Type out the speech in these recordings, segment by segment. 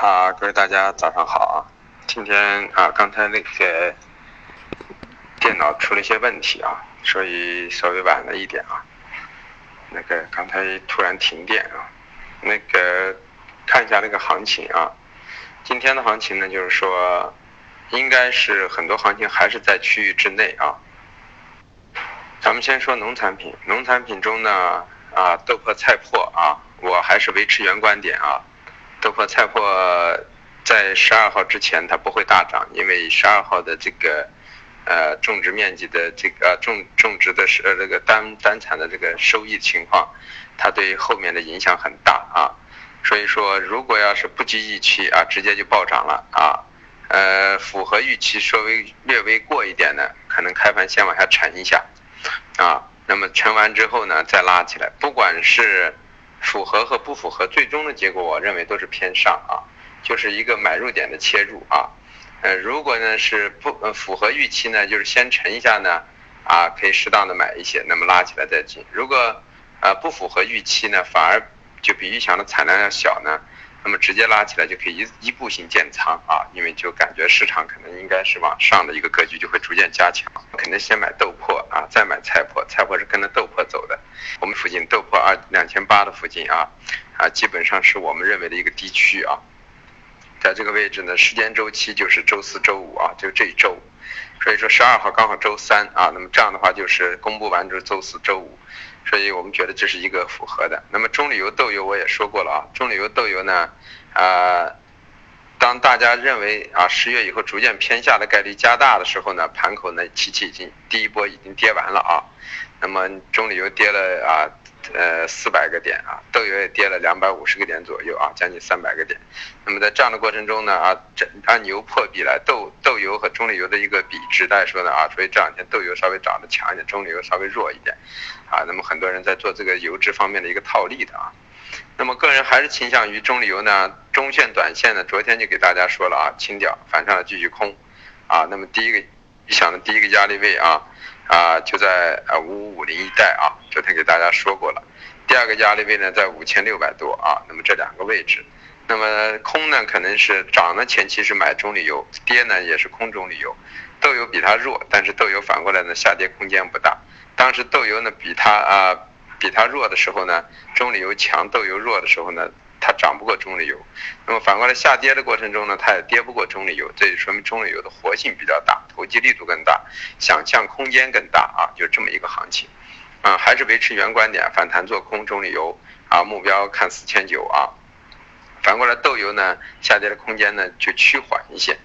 啊，各位大家早上好啊！今天啊，刚才那个电脑出了一些问题啊，所以稍微晚了一点啊。那个刚才突然停电啊，那个看一下那个行情啊。今天的行情呢，就是说应该是很多行情还是在区域之内啊。咱们先说农产品，农产品中呢啊，豆粕、菜粕啊，我还是维持原观点啊。豆粕、菜粕在十二号之前它不会大涨，因为十二号的这个呃种植面积的这个种种植的是呃这个单单产的这个收益情况，它对后面的影响很大啊。所以说，如果要是不及预期啊，直接就暴涨了啊，呃符合预期稍微略微过一点的，可能开盘先往下沉一下啊，那么沉完之后呢，再拉起来，不管是。符合和不符合，最终的结果我认为都是偏上啊，就是一个买入点的切入啊。呃，如果呢是不符合预期呢，就是先沉一下呢，啊，可以适当的买一些，那么拉起来再进。如果呃不符合预期呢，反而就比预想的产量要小呢。那么直接拉起来就可以一一步性建仓啊，因为就感觉市场可能应该是往上的一个格局就会逐渐加强，肯定先买豆粕啊，再买菜粕，菜粕是跟着豆粕走的。我们附近豆粕二两千八的附近啊，啊基本上是我们认为的一个低区啊，在这个位置呢，时间周期就是周四周五啊，就这一周，所以说十二号刚好周三啊，那么这样的话就是公布完就是周四周五。所以我们觉得这是一个符合的。那么中旅游豆油我也说过了啊，中旅游豆油呢，啊，当大家认为啊十月以后逐渐偏下的概率加大的时候呢，盘口呢期期已经第一波已经跌完了啊，那么中旅油跌了啊。呃，四百个点啊，豆油也跌了两百五十个点左右啊，将近三百个点。那么在这样的过程中呢啊，这按牛破比来，豆豆油和中榈油的一个比值来说呢啊，所以这两天豆油稍微涨得强一点，中榈油稍微弱一点啊。那么很多人在做这个油脂方面的一个套利的啊。那么个人还是倾向于中榈油呢，中线、短线呢，昨天就给大家说了啊，清掉，反上来继续空啊。那么第一个你想的第一个压力位啊。啊，就在啊五五五零一带啊，昨天给大家说过了。第二个压力位呢，在五千六百多啊，那么这两个位置，那么空呢可能是涨呢前期是买中旅油，跌呢也是空中旅油，豆油比它弱，但是豆油反过来呢下跌空间不大。当时豆油呢比它啊比它弱的时候呢，中旅油强，豆油弱的时候呢。它涨不过中石油，那么反过来下跌的过程中呢，它也跌不过中石油，这就说明中石油的活性比较大，投机力度更大，想象空间更大啊，就这么一个行情，啊，还是维持原观点，反弹做空中石油啊，目标看四千九啊，反过来豆油呢，下跌的空间呢就趋缓一些。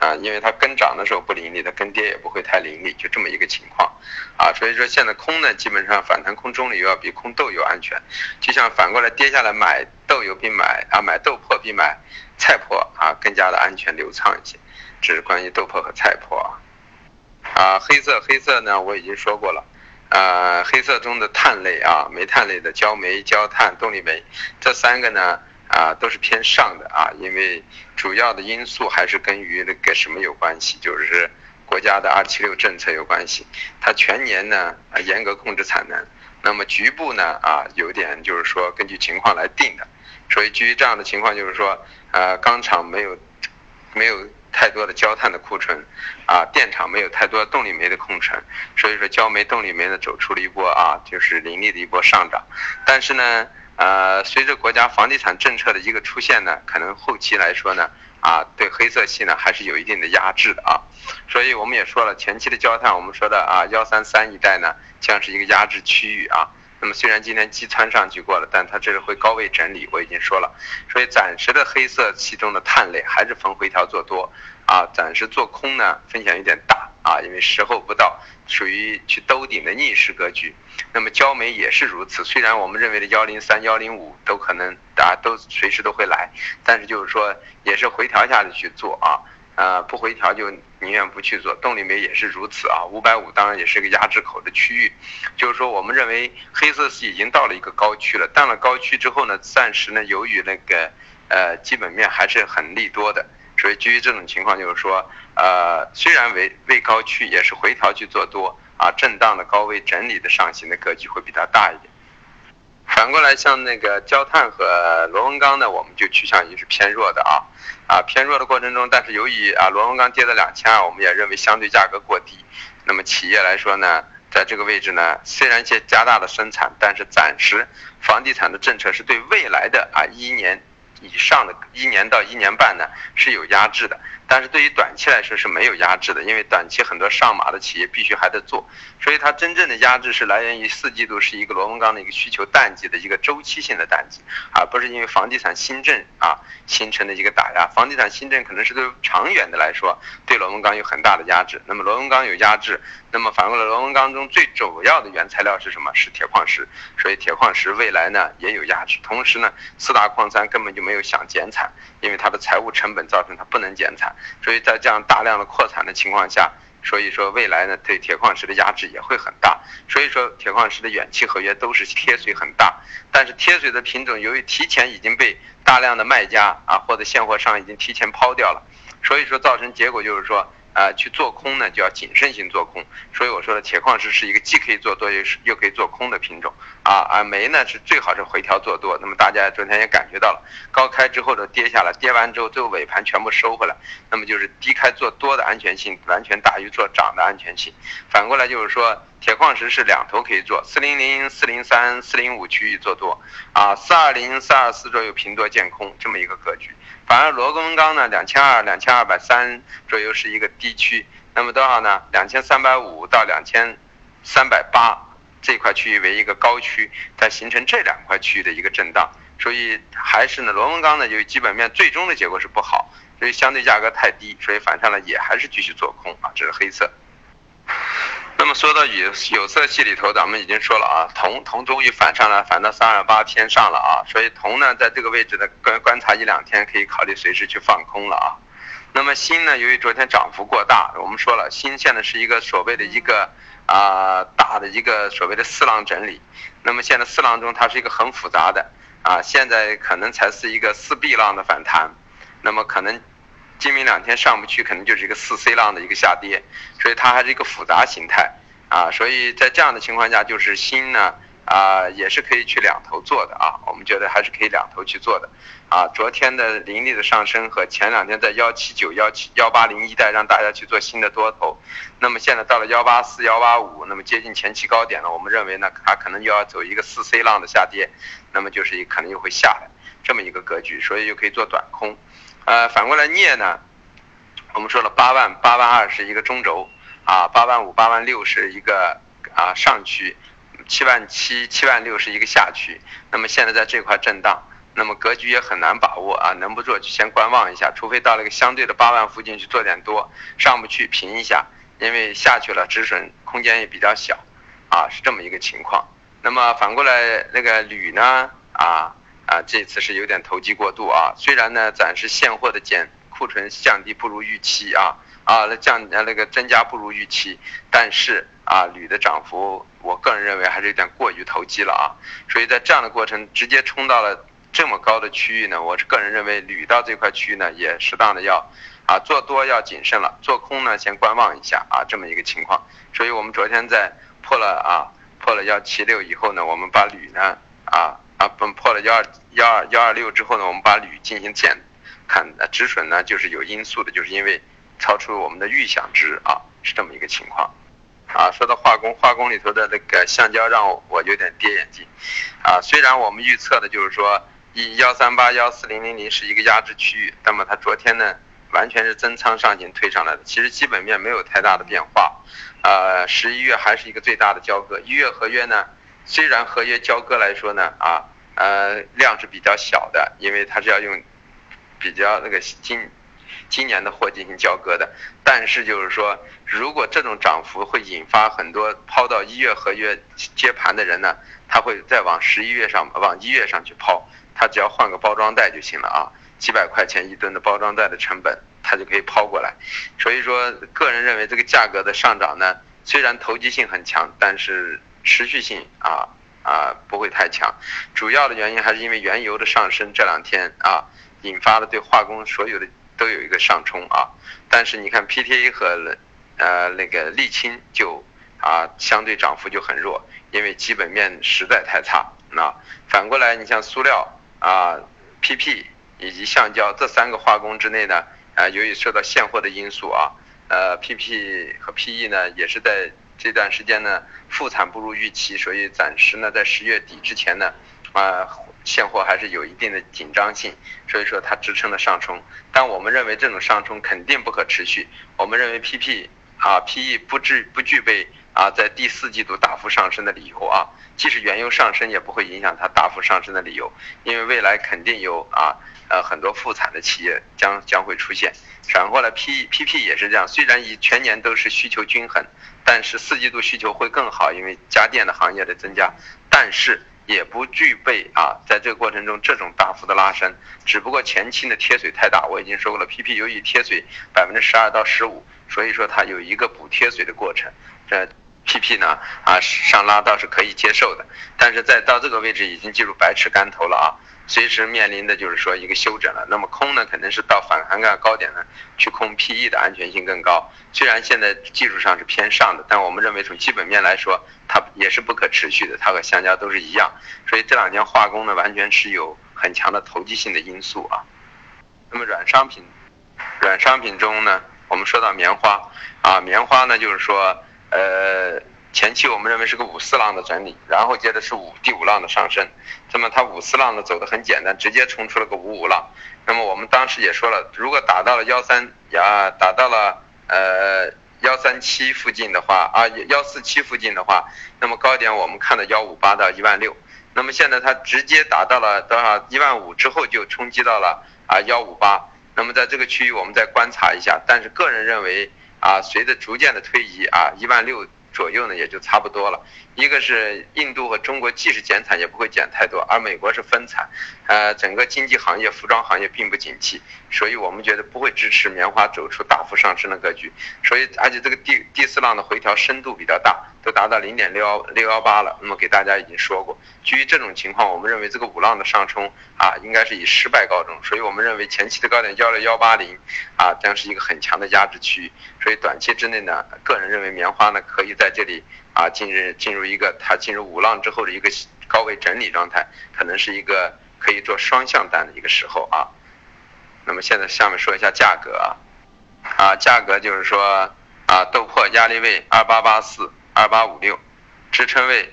啊，因为它跟涨的时候不凌厉，它跟跌也不会太凌厉，就这么一个情况，啊，所以说现在空呢，基本上反弹空中旅游要比空豆油安全，就像反过来跌下来买豆油比买啊买豆粕比买菜粕啊更加的安全流畅一些，这是关于豆粕和菜粕啊，啊黑色黑色呢我已经说过了，呃黑色中的碳类啊煤炭类的焦煤焦炭动力煤这三个呢。啊，都是偏上的啊，因为主要的因素还是跟于那个什么有关系，就是国家的二七六政策有关系。它全年呢严格控制产能，那么局部呢啊有点就是说根据情况来定的。所以基于这样的情况，就是说呃钢厂没有没有太多的焦炭的库存，啊电厂没有太多动力煤的库存，所以说焦煤动力煤呢走出了一波啊就是凌厉的一波上涨，但是呢。呃，随着国家房地产政策的一个出现呢，可能后期来说呢，啊，对黑色系呢还是有一定的压制的啊，所以我们也说了，前期的焦炭，我们说的啊幺三三一带呢，将是一个压制区域啊。那么虽然今天击穿上去过了，但它这是会高位整理，我已经说了，所以暂时的黑色系中的碳类还是逢回调做多啊，暂时做空呢风险有点大啊，因为时候不到，属于去兜顶的逆势格局。那么焦煤也是如此，虽然我们认为的幺零三、幺零五都可能大家都随时都会来，但是就是说也是回调下去做啊。呃，不回调就宁愿不去做，动力煤也是如此啊。五百五当然也是个压制口的区域，就是说我们认为黑色系已经到了一个高区了，到了高区之后呢，暂时呢由于那个呃基本面还是很利多的，所以基于这种情况就是说，呃虽然为为高区也是回调去做多啊，震荡的高位整理的上行的格局会比较大一点。反过来像那个焦炭和螺纹钢呢，我们就趋向于是偏弱的啊啊偏弱的过程中，但是由于啊螺纹钢跌到两千二，我们也认为相对价格过低。那么企业来说呢，在这个位置呢，虽然些加大了生产，但是暂时房地产的政策是对未来的啊一年以上的一年到一年半呢是有压制的。但是对于短期来说是没有压制的，因为短期很多上马的企业必须还得做，所以它真正的压制是来源于四季度是一个螺纹钢的一个需求淡季的一个周期性的淡季，而不是因为房地产新政啊形成的一个打压。房地产新政可能是对长远的来说对螺纹钢有很大的压制。那么螺纹钢有压制，那么反过来螺纹钢中最主要的原材料是什么？是铁矿石，所以铁矿石未来呢也有压制。同时呢，四大矿山根本就没有想减产，因为它的财务成本造成它不能减产。所以在这样大量的扩产的情况下，所以说未来呢对铁矿石的压制也会很大。所以说铁矿石的远期合约都是贴水很大，但是贴水的品种由于提前已经被大量的卖家啊或者现货商已经提前抛掉了，所以说造成结果就是说。啊，去做空呢就要谨慎性做空，所以我说的铁矿石是一个既可以做多又是又可以做空的品种啊。而煤呢是最好是回调做多。那么大家昨天也感觉到了，高开之后的跌下来，跌完之后最后尾盘全部收回来，那么就是低开做多的安全性完全大于做涨的安全性。反过来就是说，铁矿石是两头可以做，四零零、四零三、四零五区域做多啊，四二零、四二四左右平多见空这么一个格局。反而螺纹钢呢，两千二、两千二百三左右是一个低区，那么多少呢？两千三百五到两千三百八这块区域为一个高区，它形成这两块区域的一个震荡，所以还是呢，螺纹钢呢，由于基本面最终的结果是不好，所以相对价格太低，所以反上来也还是继续做空啊，这是黑色。那么说到有有色系里头，咱们已经说了啊，铜铜终于反上了，反到三二八偏上了啊，所以铜呢在这个位置呢观观察一两天，可以考虑随时去放空了啊。那么锌呢，由于昨天涨幅过大，我们说了，锌现在是一个所谓的一个啊大的一个所谓的四浪整理，那么现在四浪中它是一个很复杂的啊，现在可能才是一个四 B 浪的反弹，那么可能。今明两天上不去，可能就是一个四 C 浪的一个下跌，所以它还是一个复杂形态啊。所以在这样的情况下，就是锌呢啊也是可以去两头做的啊。我们觉得还是可以两头去做的啊。昨天的凌厉的上升和前两天在幺七九幺七幺八零一带让大家去做新的多头，那么现在到了幺八四幺八五，那么接近前期高点了，我们认为呢它可能又要走一个四 C 浪的下跌，那么就是可能又会下来这么一个格局，所以就可以做短空。呃，反过来镍呢，我们说了八万八万二是一个中轴啊，八万五八万六是一个啊上区，七万七七万六是一个下区。那么现在在这块震荡，那么格局也很难把握啊，能不做就先观望一下，除非到了一个相对的八万附近去做点多，上不去平一下，因为下去了止损空间也比较小，啊是这么一个情况。那么反过来那个铝呢啊。啊，这次是有点投机过度啊。虽然呢，暂时现货的减库存降低不如预期啊，啊，那降呃那个增加不如预期，但是啊，铝的涨幅，我个人认为还是有点过于投机了啊。所以在这样的过程直接冲到了这么高的区域呢，我是个人认为铝到这块区域呢，也适当的要啊做多要谨慎了，做空呢先观望一下啊，这么一个情况。所以我们昨天在破了啊破了幺七六以后呢，我们把铝呢啊。啊，破了幺二幺二幺二六之后呢，我们把铝进行减砍止损呢，就是有因素的，就是因为超出我们的预想值啊，是这么一个情况。啊，说到化工，化工里头的那个橡胶让我有点跌眼镜。啊，虽然我们预测的就是说一幺三八幺四零零零是一个压制区域，那么它昨天呢完全是增仓上行推上来的，其实基本面没有太大的变化。呃，十一月还是一个最大的交割，一月合约呢。虽然合约交割来说呢，啊，呃，量是比较小的，因为它是要用比较那个今今年的货进行交割的，但是就是说，如果这种涨幅会引发很多抛到一月合约接盘的人呢，他会再往十一月上往一月上去抛，他只要换个包装袋就行了啊，几百块钱一吨的包装袋的成本，他就可以抛过来，所以说，个人认为这个价格的上涨呢，虽然投机性很强，但是。持续性啊啊不会太强，主要的原因还是因为原油的上升，这两天啊引发了对化工所有的都有一个上冲啊。但是你看 PTA 和呃那个沥青就啊相对涨幅就很弱，因为基本面实在太差。那反过来你像塑料啊 PP 以及橡胶这三个化工之内呢，啊，由于受到现货的因素啊，呃，PP 和 PE 呢也是在这段时间呢复产不如预期，所以暂时呢在十月底之前呢，啊，现货还是有一定的紧张性，所以说它支撑的上冲，但我们认为这种上冲肯定不可持续，我们认为 PP 啊 PE 不至不具备啊在第四季度大幅上升的理由啊。即使原油上升，也不会影响它大幅上升的理由，因为未来肯定有啊呃很多复产的企业将将会出现。反过来，P P P 也是这样，虽然以全年都是需求均衡，但是四季度需求会更好，因为家电的行业的增加，但是也不具备啊在这个过程中这种大幅的拉升，只不过前期的贴水太大，我已经说过了，P P 由于贴水百分之十二到十五，所以说它有一个补贴水的过程，这。PP 呢啊上拉倒是可以接受的，但是在到这个位置已经进入百尺竿头了啊，随时面临的就是说一个休整了。那么空呢肯定是到反涵盖高点呢去空 PE 的安全性更高。虽然现在技术上是偏上的，但我们认为从基本面来说它也是不可持续的，它和橡胶都是一样。所以这两天化工呢完全是有很强的投机性的因素啊。那么软商品，软商品中呢我们说到棉花啊，棉花呢就是说。呃，前期我们认为是个五四浪的整理，然后接着是五第五浪的上升，那么它五四浪呢走的很简单，直接冲出了个五五浪。那么我们当时也说了，如果打到了幺三呀，打到了呃幺三七附近的话啊，幺四七附近的话，那么高点我们看到幺五八到一万六。那么现在它直接达到了多少一万五之后就冲击到了啊幺五八。那么在这个区域我们再观察一下，但是个人认为。啊，随着逐渐的推移啊，一万六左右呢，也就差不多了。一个是印度和中国即使减产也不会减太多，而美国是分产，呃，整个经济行业、服装行业并不景气，所以我们觉得不会支持棉花走出大幅上升的格局。所以，而且这个第第四浪的回调深度比较大。都达到零点六幺六幺八了，那么给大家已经说过，基于这种情况，我们认为这个五浪的上冲啊，应该是以失败告终，所以我们认为前期的高点幺六幺八零啊，将是一个很强的压制区域，所以短期之内呢，个人认为棉花呢可以在在这里啊进入进入一个它进入五浪之后的一个高位整理状态，可能是一个可以做双向单的一个时候啊。那么现在下面说一下价格啊，啊价格就是说啊豆粕压力位二八八四。二八五六，支撑位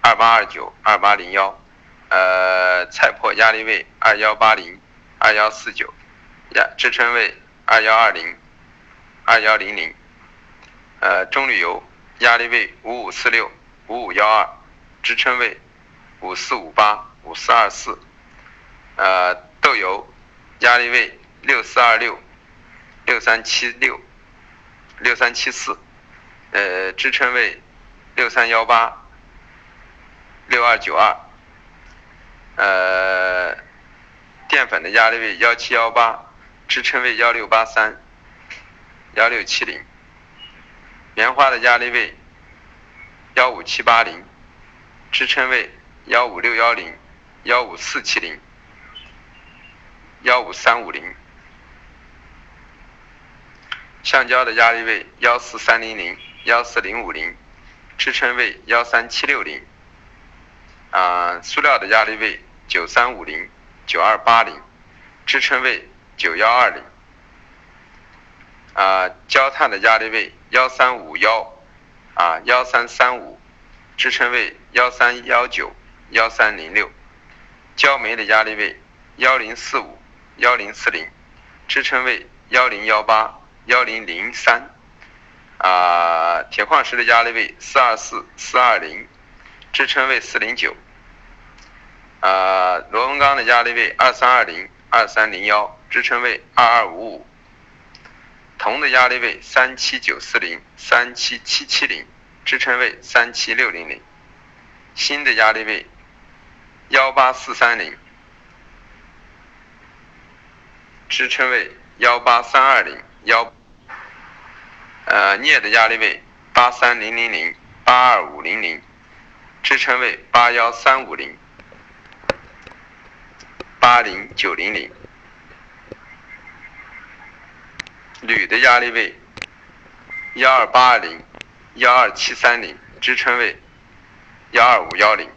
二八二九二八零幺，呃，菜粕压力位二幺八零二幺四九，压支撑位二幺二零二幺零零，呃，中铝油压力位五五四六五五幺二，支撑位五四五八五四二四，呃，豆油压力位六四二六六三七六六三七四。呃，支撑位六三幺八六二九二，呃，淀粉的压力位幺七幺八，支撑位幺六八三幺六七零，棉花的压力位幺五七八零，支撑位幺五六幺零幺五四七零幺五三五零，橡胶的压力位幺四三零零。幺四零五零，支撑位幺三七六零，啊，塑料的压力位九三五零九二八零，支撑位九幺二零，啊，焦炭的压力位幺三五幺，啊幺三三五，支撑位幺三幺九幺三零六，焦煤的压力位幺零四五幺零四零，支撑位幺零幺八幺零零三。啊，铁矿石的压力位四二四四二零，支撑位四零九。啊，螺纹钢的压力位二三二零二三零幺，支撑位二二五五。铜的压力位三七九四零三七七七零，支撑位三七六零零。锌的压力位幺八四三零，支撑位幺八三二零幺。呃，镍的压力位八三零零零八二五零零，支撑位八幺三五零八零九零零。铝的压力位幺二八二零幺二七三零，支撑位幺二五幺零。